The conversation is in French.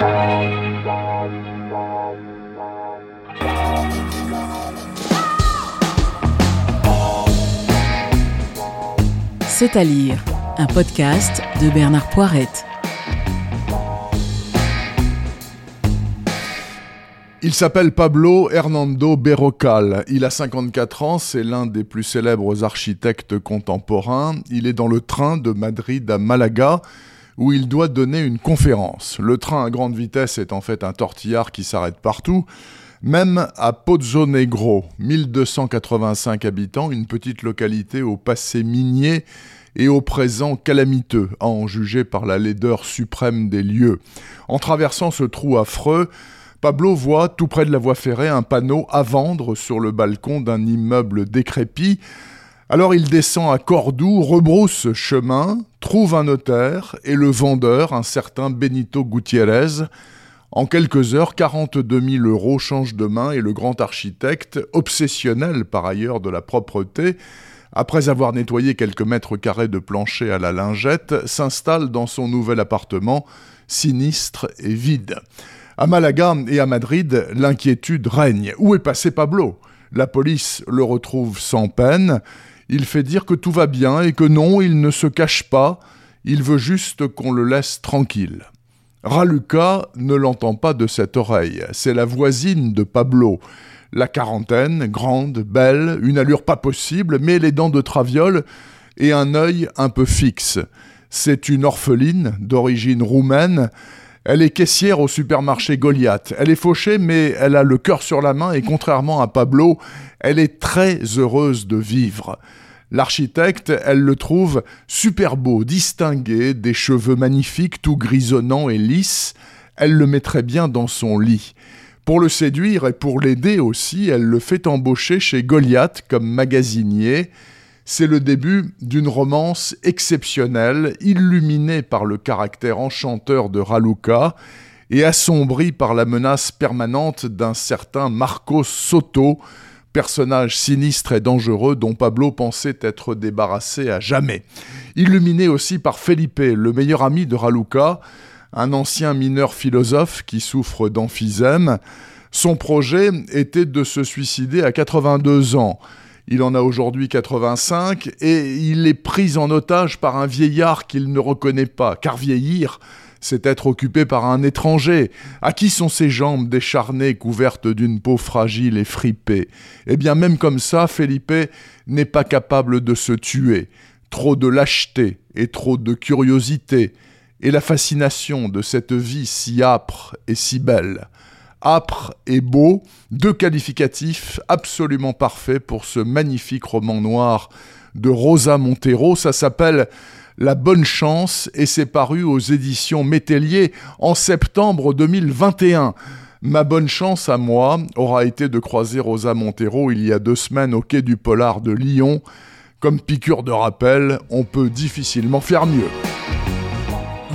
C'est à lire, un podcast de Bernard Poirette. Il s'appelle Pablo Hernando Berrocal. Il a 54 ans, c'est l'un des plus célèbres architectes contemporains. Il est dans le train de Madrid à Malaga où il doit donner une conférence. Le train à grande vitesse est en fait un tortillard qui s'arrête partout. Même à Pozzo Negro, 1285 habitants, une petite localité au passé minier et au présent calamiteux, à en juger par la laideur suprême des lieux. En traversant ce trou affreux, Pablo voit, tout près de la voie ferrée, un panneau à vendre sur le balcon d'un immeuble décrépit. Alors il descend à Cordoue, rebrousse chemin, trouve un notaire et le vendeur, un certain Benito Gutiérrez. En quelques heures, 42 000 euros changent de main et le grand architecte, obsessionnel par ailleurs de la propreté, après avoir nettoyé quelques mètres carrés de plancher à la lingette, s'installe dans son nouvel appartement, sinistre et vide. À Malaga et à Madrid, l'inquiétude règne. Où est passé Pablo? La police le retrouve sans peine. Il fait dire que tout va bien et que non, il ne se cache pas. Il veut juste qu'on le laisse tranquille. Raluca ne l'entend pas de cette oreille. C'est la voisine de Pablo. La quarantaine, grande, belle, une allure pas possible, mais les dents de traviole et un œil un peu fixe. C'est une orpheline d'origine roumaine. Elle est caissière au supermarché Goliath. Elle est fauchée, mais elle a le cœur sur la main et contrairement à Pablo, elle est très heureuse de vivre. L'architecte, elle le trouve super beau, distingué, des cheveux magnifiques, tout grisonnants et lisses. Elle le mettrait bien dans son lit. Pour le séduire et pour l'aider aussi, elle le fait embaucher chez Goliath comme magasinier. C'est le début d'une romance exceptionnelle, illuminée par le caractère enchanteur de Raluca et assombrie par la menace permanente d'un certain Marco Soto, personnage sinistre et dangereux dont Pablo pensait être débarrassé à jamais. Illuminé aussi par Felipe, le meilleur ami de Raluca, un ancien mineur philosophe qui souffre d'emphysème. Son projet était de se suicider à 82 ans. Il en a aujourd'hui 85 et il est pris en otage par un vieillard qu'il ne reconnaît pas, car vieillir, c'est être occupé par un étranger. À qui sont ses jambes décharnées couvertes d'une peau fragile et fripée? Eh bien même comme ça, Felipe n'est pas capable de se tuer. Trop de lâcheté et trop de curiosité, et la fascination de cette vie si âpre et si belle âpre et beau, deux qualificatifs absolument parfaits pour ce magnifique roman noir de Rosa Montero. Ça s'appelle La Bonne Chance et c'est paru aux éditions Métellier en septembre 2021. Ma bonne chance à moi aura été de croiser Rosa Montero il y a deux semaines au quai du Polar de Lyon. Comme piqûre de rappel, on peut difficilement faire mieux.